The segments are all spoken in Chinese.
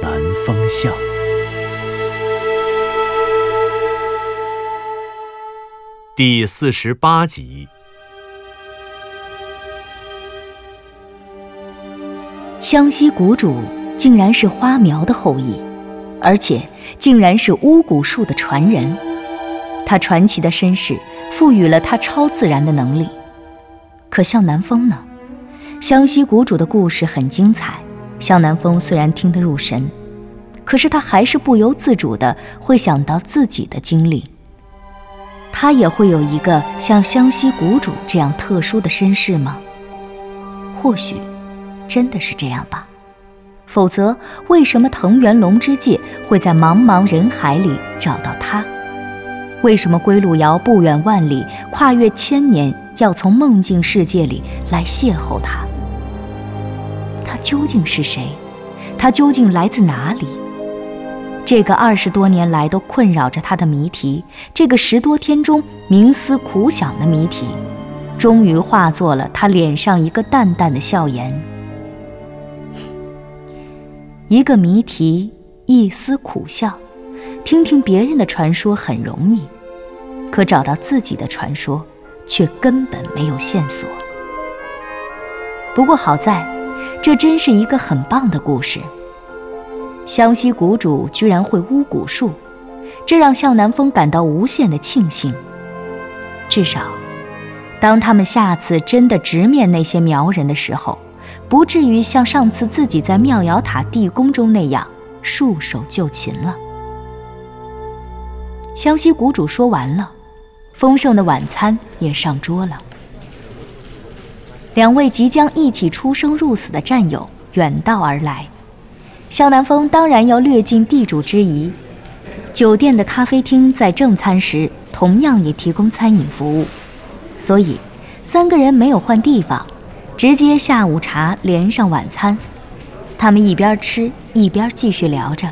南风向》第四十八集。湘西谷主竟然是花苗的后裔，而且竟然是巫蛊术的传人。他传奇的身世赋予了他超自然的能力。可向南风呢？湘西谷主的故事很精彩，向南风虽然听得入神，可是他还是不由自主的会想到自己的经历。他也会有一个像湘西谷主这样特殊的身世吗？或许。真的是这样吧？否则，为什么藤原龙之介会在茫茫人海里找到他？为什么归路遥不远万里，跨越千年，要从梦境世界里来邂逅他？究竟是谁？他究竟来自哪里？这个二十多年来都困扰着他的谜题，这个十多天中冥思苦想的谜题，终于化作了他脸上一个淡淡的笑颜。一个谜题，一丝苦笑。听听别人的传说很容易，可找到自己的传说，却根本没有线索。不过好在，这真是一个很棒的故事。湘西谷主居然会巫蛊术，这让向南风感到无限的庆幸。至少，当他们下次真的直面那些苗人的时候，不至于像上次自己在妙瑶塔地宫中那样束手就擒了。湘西谷主说完了，丰盛的晚餐也上桌了。两位即将一起出生入死的战友远道而来，向南风当然要略尽地主之谊。酒店的咖啡厅在正餐时同样也提供餐饮服务，所以三个人没有换地方。直接下午茶连上晚餐，他们一边吃一边继续聊着。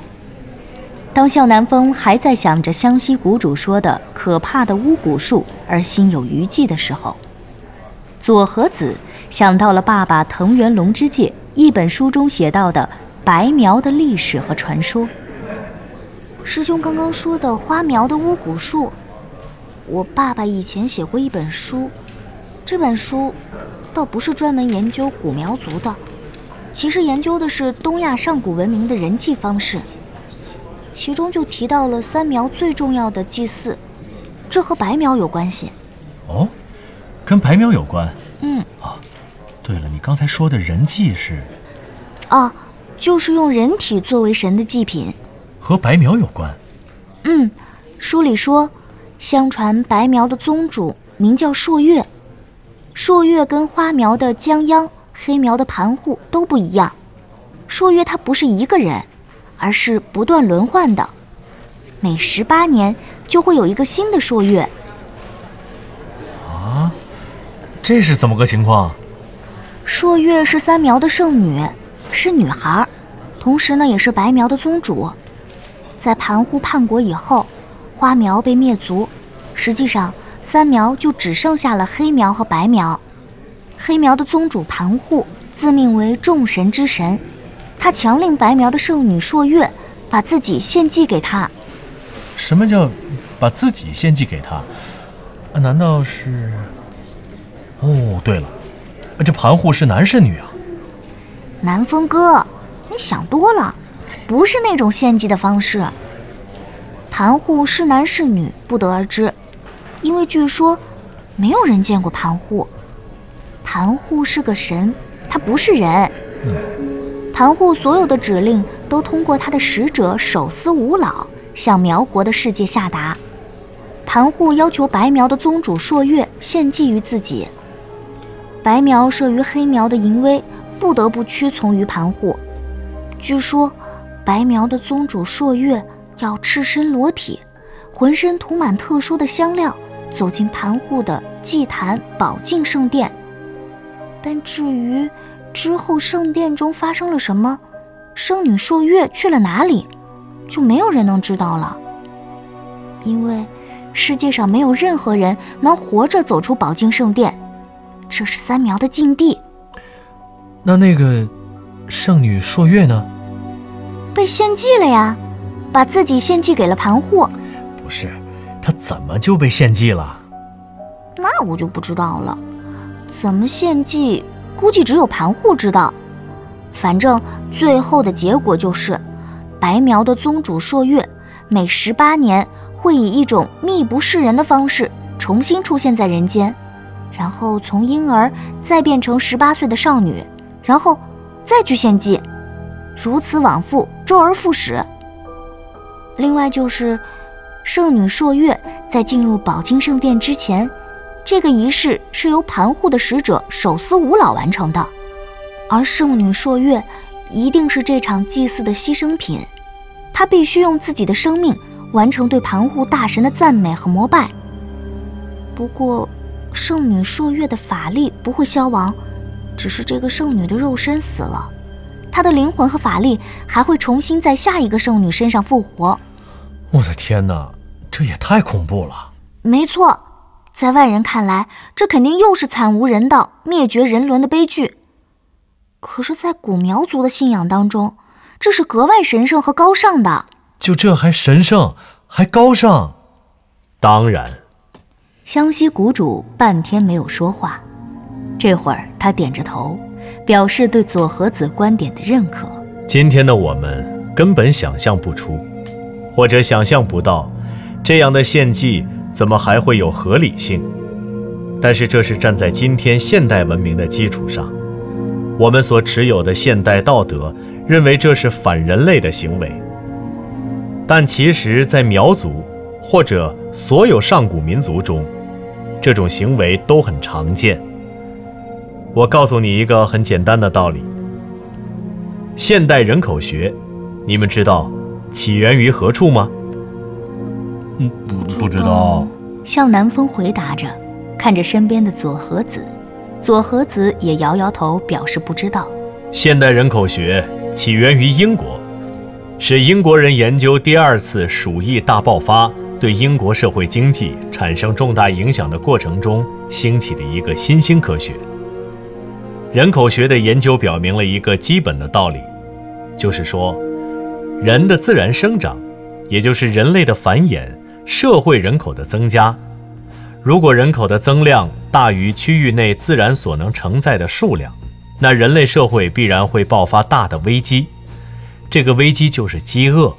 当向南风还在想着湘西谷主说的可怕的巫蛊术而心有余悸的时候，左和子想到了爸爸藤原龙之介一本书中写到的白苗的历史和传说。师兄刚刚说的花苗的巫蛊术，我爸爸以前写过一本书，这本书。倒不是专门研究古苗族的，其实研究的是东亚上古文明的人祭方式。其中就提到了三苗最重要的祭祀，这和白苗有关系。哦，跟白苗有关？嗯。啊，对了，你刚才说的人祭是？哦，就是用人体作为神的祭品。和白苗有关？嗯，书里说，相传白苗的宗主名叫朔月。朔月跟花苗的江央、黑苗的盘户都不一样。朔月他不是一个人，而是不断轮换的，每十八年就会有一个新的朔月。啊，这是怎么个情况？朔月是三苗的圣女，是女孩，同时呢也是白苗的宗主。在盘户叛国以后，花苗被灭族，实际上。三苗就只剩下了黑苗和白苗，黑苗的宗主盘户自命为众神之神，他强令白苗的圣女朔月把自己献祭给他。什么叫把自己献祭给他？难道是？哦，对了，这盘户是男是女啊？南风哥，你想多了，不是那种献祭的方式。盘户是男是女不得而知。因为据说，没有人见过盘户。盘户是个神，他不是人。盘户所有的指令都通过他的使者手撕五老向苗国的世界下达。盘户要求白苗的宗主朔月献祭于自己。白苗慑于黑苗的淫威，不得不屈从于盘户。据说，白苗的宗主朔月要赤身裸体，浑身涂满特殊的香料，走进盘户的祭坛宝镜圣殿。但至于之后圣殿中发生了什么，圣女朔月去了哪里，就没有人能知道了。因为世界上没有任何人能活着走出宝镜圣殿，这是三苗的禁地。那那个圣女朔月呢？被献祭了呀，把自己献祭给了盘户。不是，她怎么就被献祭了？那我就不知道了。怎么献祭，估计只有盘户知道。反正最后的结果就是，白苗的宗主朔月每十八年会以一种秘不示人的方式重新出现在人间，然后从婴儿再变成十八岁的少女，然后再去献祭，如此往复，周而复始。另外就是，圣女朔月在进入宝晶圣殿之前。这个仪式是由盘户的使者手撕五老完成的，而圣女朔月一定是这场祭祀的牺牲品，她必须用自己的生命完成对盘户大神的赞美和膜拜。不过，圣女朔月的法力不会消亡，只是这个圣女的肉身死了，她的灵魂和法力还会重新在下一个圣女身上复活。我的天哪，这也太恐怖了！没错。在外人看来，这肯定又是惨无人道、灭绝人伦的悲剧。可是，在古苗族的信仰当中，这是格外神圣和高尚的。就这还神圣，还高尚？当然。湘西谷主半天没有说话，这会儿他点着头，表示对佐和子观点的认可。今天的我们根本想象不出，或者想象不到，这样的献祭。怎么还会有合理性？但是这是站在今天现代文明的基础上，我们所持有的现代道德认为这是反人类的行为。但其实，在苗族或者所有上古民族中，这种行为都很常见。我告诉你一个很简单的道理：现代人口学，你们知道起源于何处吗？嗯，不不知道。向南风回答着，看着身边的左和子，左和子也摇摇头，表示不知道。现代人口学起源于英国，是英国人研究第二次鼠疫大爆发对英国社会经济产生重大影响的过程中兴起的一个新兴科学。人口学的研究表明了一个基本的道理，就是说，人的自然生长，也就是人类的繁衍。社会人口的增加，如果人口的增量大于区域内自然所能承载的数量，那人类社会必然会爆发大的危机。这个危机就是饥饿。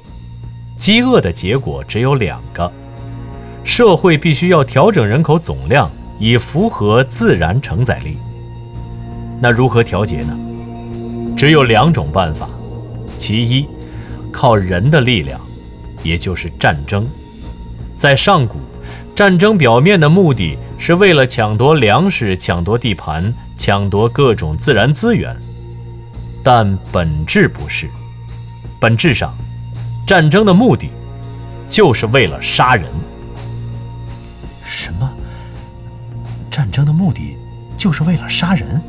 饥饿的结果只有两个：社会必须要调整人口总量，以符合自然承载力。那如何调节呢？只有两种办法：其一，靠人的力量，也就是战争。在上古，战争表面的目的是为了抢夺粮食、抢夺地盘、抢夺各种自然资源，但本质不是。本质上，战争的目的就是为了杀人。什么？战争的目的就是为了杀人？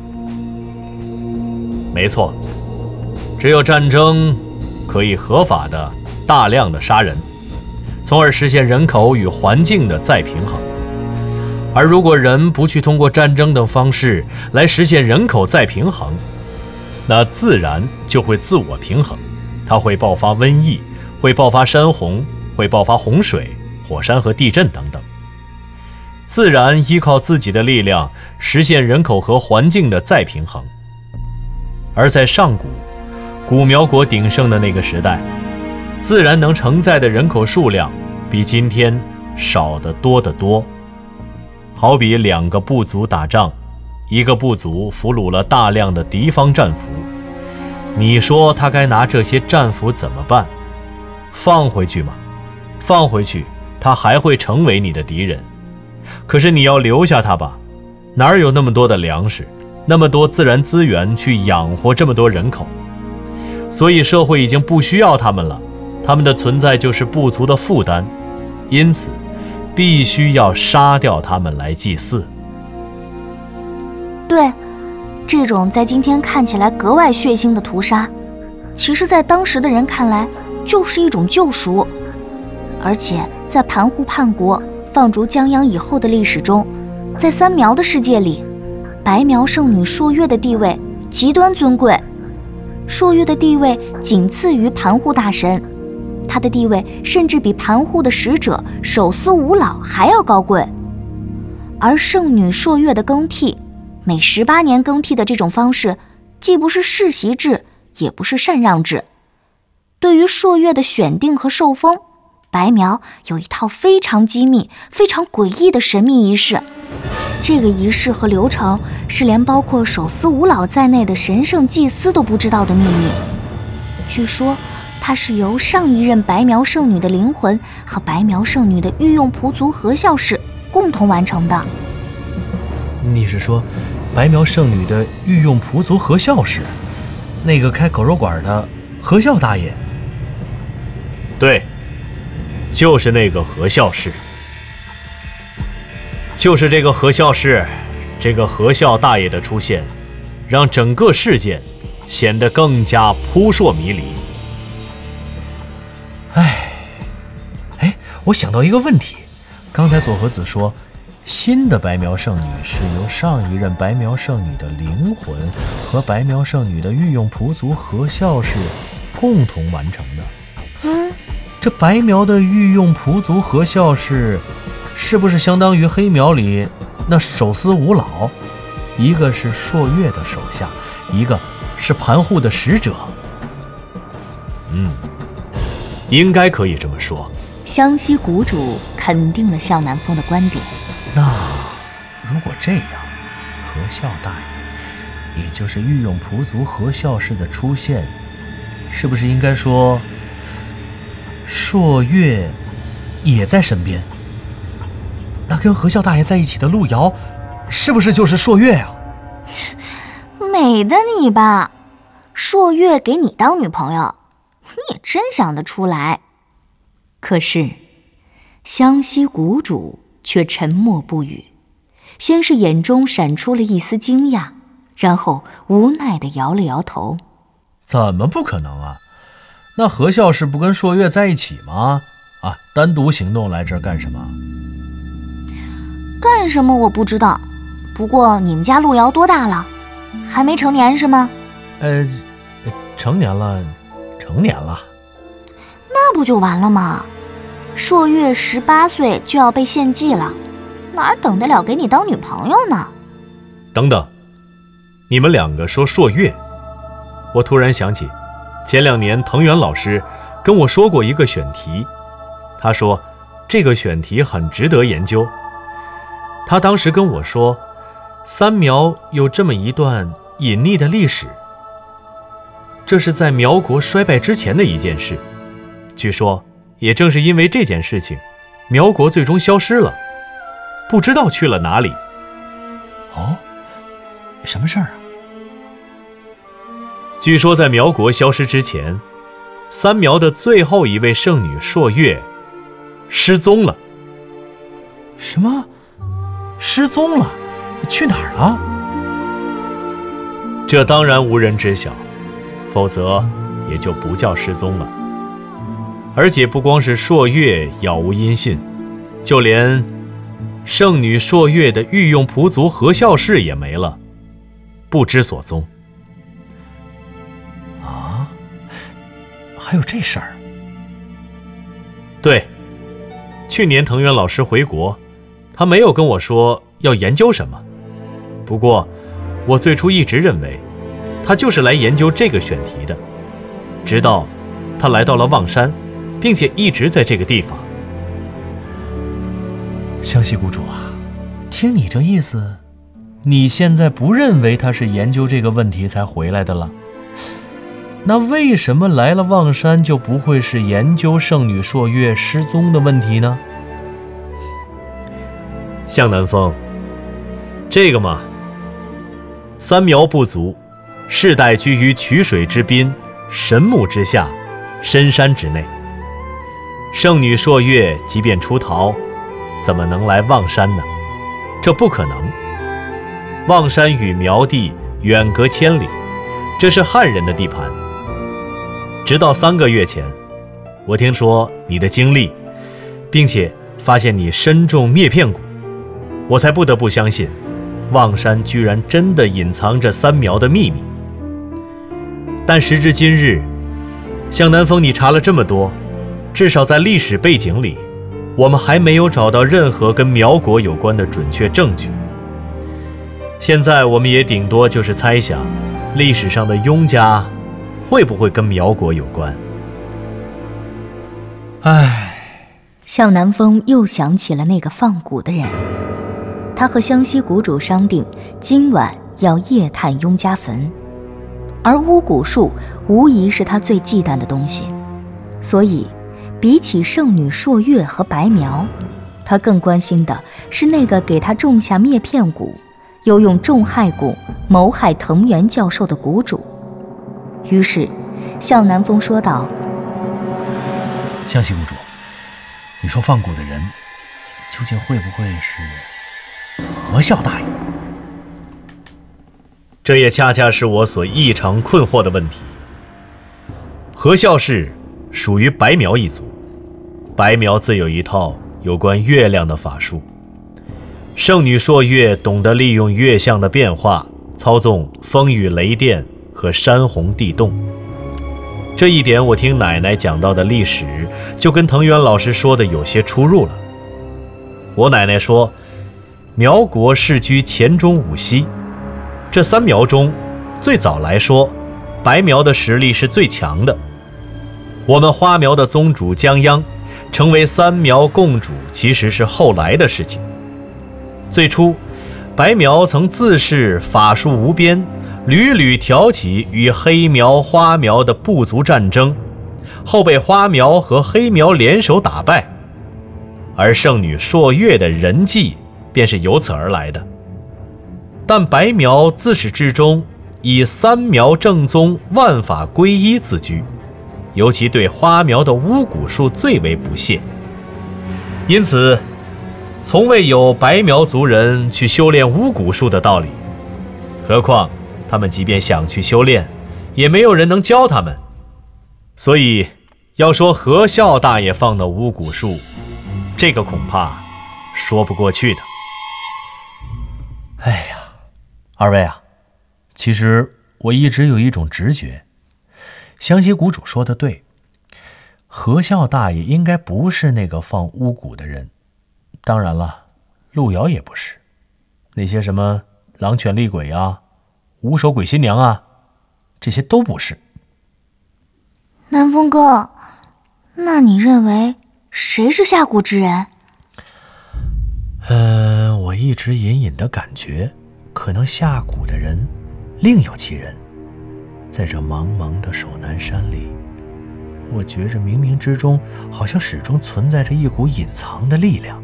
没错，只有战争可以合法的、大量的杀人。从而实现人口与环境的再平衡。而如果人不去通过战争等方式来实现人口再平衡，那自然就会自我平衡，它会爆发瘟疫，会爆发山洪，会爆发洪水、火山和地震等等。自然依靠自己的力量实现人口和环境的再平衡。而在上古，古苗国鼎盛的那个时代，自然能承载的人口数量。比今天少得多得多。好比两个部族打仗，一个部族俘虏了大量的敌方战俘，你说他该拿这些战俘怎么办？放回去吗？放回去，他还会成为你的敌人。可是你要留下他吧？哪儿有那么多的粮食，那么多自然资源去养活这么多人口？所以社会已经不需要他们了，他们的存在就是不足的负担，因此必须要杀掉他们来祭祀。对，这种在今天看起来格外血腥的屠杀，其实在当时的人看来就是一种救赎，而且在盘户叛国、放逐江洋以后的历史中，在三苗的世界里，白苗圣女朔月的地位极端尊贵。朔月的地位仅次于盘户大神，他的地位甚至比盘户的使者手撕五老还要高贵。而圣女朔月的更替，每十八年更替的这种方式，既不是世袭制，也不是禅让制。对于朔月的选定和受封，白苗有一套非常机密、非常诡异的神秘仪式。这个仪式和流程是连包括手撕五老在内的神圣祭司都不知道的秘密。据说，它是由上一任白苗圣女的灵魂和白苗圣女的御用仆族何孝士共同完成的。你是说，白苗圣女的御用仆族何孝士，那个开狗肉馆的何孝大爷？对，就是那个何孝士。就是这个何孝士，这个何孝大爷的出现，让整个事件显得更加扑朔迷离。哎，哎，我想到一个问题，刚才佐和子说，新的白苗圣女是由上一任白苗圣女的灵魂和白苗圣女的御用仆族何孝士共同完成的。嗯，这白苗的御用仆族何孝士。是不是相当于黑苗里那手撕五老？一个是朔月的手下，一个是盘户的使者。嗯，应该可以这么说。湘西谷主肯定了向南风的观点。那如果这样，何孝大爷，也就是御用仆族何孝氏的出现，是不是应该说朔月也在身边？那跟何笑大爷在一起的路遥，是不是就是朔月呀？美的你吧，朔月给你当女朋友，你也真想得出来。可是，湘西谷主却沉默不语，先是眼中闪出了一丝惊讶，然后无奈地摇了摇头：“怎么不可能啊？那何孝是不跟朔月在一起吗？啊，单独行动来这儿干什么？”干什么我不知道，不过你们家路遥多大了？还没成年是吗？呃，成年了，成年了。那不就完了吗？朔月十八岁就要被献祭了，哪等得了给你当女朋友呢？等等，你们两个说朔月，我突然想起，前两年藤原老师跟我说过一个选题，他说这个选题很值得研究。他当时跟我说，三苗有这么一段隐匿的历史。这是在苗国衰败之前的一件事。据说，也正是因为这件事情，苗国最终消失了，不知道去了哪里。哦，什么事儿啊？据说在苗国消失之前，三苗的最后一位圣女朔月失踪了。什么？失踪了，去哪儿了？这当然无人知晓，否则也就不叫失踪了。而且不光是朔月杳无音信，就连圣女朔月的御用仆族何孝士也没了，不知所踪。还有这事儿？对，去年藤原老师回国。他没有跟我说要研究什么，不过，我最初一直认为，他就是来研究这个选题的。直到，他来到了望山，并且一直在这个地方。湘西谷主啊，听你这意思，你现在不认为他是研究这个问题才回来的了？那为什么来了望山就不会是研究圣女朔月失踪的问题呢？向南风，这个嘛，三苗不足，世代居于曲水之滨，神木之下，深山之内。圣女朔月即便出逃，怎么能来望山呢？这不可能。望山与苗地远隔千里，这是汉人的地盘。直到三个月前，我听说你的经历，并且发现你身中灭片蛊，我才不得不相信，望山居然真的隐藏着三苗的秘密。但时至今日，向南风，你查了这么多，至少在历史背景里，我们还没有找到任何跟苗国有关的准确证据。现在我们也顶多就是猜想，历史上的雍家会不会跟苗国有关？唉，向南风又想起了那个放蛊的人，他和湘西谷主商定，今晚要夜探雍家坟，而巫蛊术无疑是他最忌惮的东西，所以，比起圣女朔月和白苗，他更关心的是那个给他种下灭片蛊。又用重害蛊谋害藤原教授的谷主，于是向南风说道：“湘西谷主，你说放蛊的人究竟会不会是何孝大爷？这也恰恰是我所异常困惑的问题。何孝氏属于白苗一族，白苗自有一套有关月亮的法术。”圣女朔月懂得利用月相的变化，操纵风雨雷电和山洪地动。这一点我听奶奶讲到的历史，就跟藤原老师说的有些出入了。我奶奶说，苗国世居黔中五溪，这三苗中，最早来说，白苗的实力是最强的。我们花苗的宗主江央，成为三苗共主，其实是后来的事情。最初，白苗曾自恃法术无边，屡屡挑起与黑苗、花苗的部族战争，后被花苗和黑苗联手打败，而圣女朔月的人迹便是由此而来的。但白苗自始至终以三苗正宗、万法归一自居，尤其对花苗的巫蛊术最为不屑，因此。从未有白苗族人去修炼巫蛊术的道理，何况他们即便想去修炼，也没有人能教他们。所以，要说何孝大爷放的巫蛊术，这个恐怕说不过去的。哎呀，二位啊，其实我一直有一种直觉，湘西谷主说的对，何孝大爷应该不是那个放巫蛊的人。当然了，路遥也不是，那些什么狼犬厉鬼啊、五手鬼新娘啊，这些都不是。南风哥，那你认为谁是下蛊之人？嗯，我一直隐隐的感觉，可能下蛊的人另有其人。在这茫茫的守南山里，我觉着冥冥之中好像始终存在着一股隐藏的力量。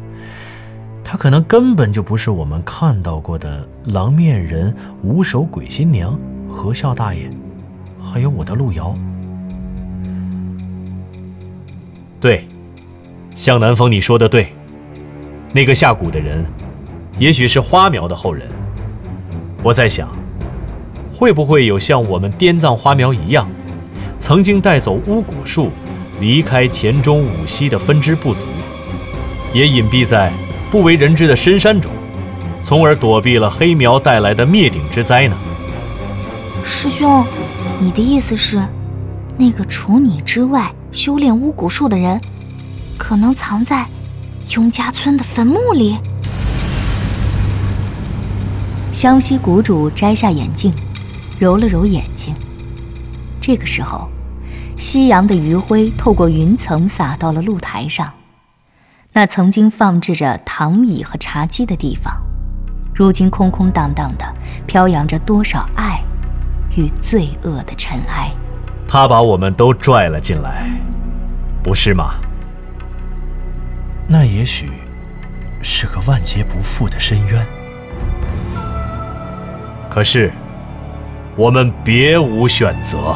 他可能根本就不是我们看到过的狼面人、五手鬼新娘、何孝大爷，还有我的路遥。对，向南风，你说的对，那个下蛊的人，也许是花苗的后人。我在想，会不会有像我们滇藏花苗一样，曾经带走巫蛊术，离开黔中五溪的分支部族，也隐蔽在。不为人知的深山中，从而躲避了黑苗带来的灭顶之灾呢？师兄，你的意思是，那个除你之外修炼巫蛊术的人，可能藏在雍家村的坟墓里？湘西谷主摘下眼镜，揉了揉眼睛。这个时候，夕阳的余晖透过云层洒到了露台上。那曾经放置着躺椅和茶几的地方，如今空空荡荡的，飘扬着多少爱与罪恶的尘埃。他把我们都拽了进来，不是吗？那也许是个万劫不复的深渊。可是，我们别无选择。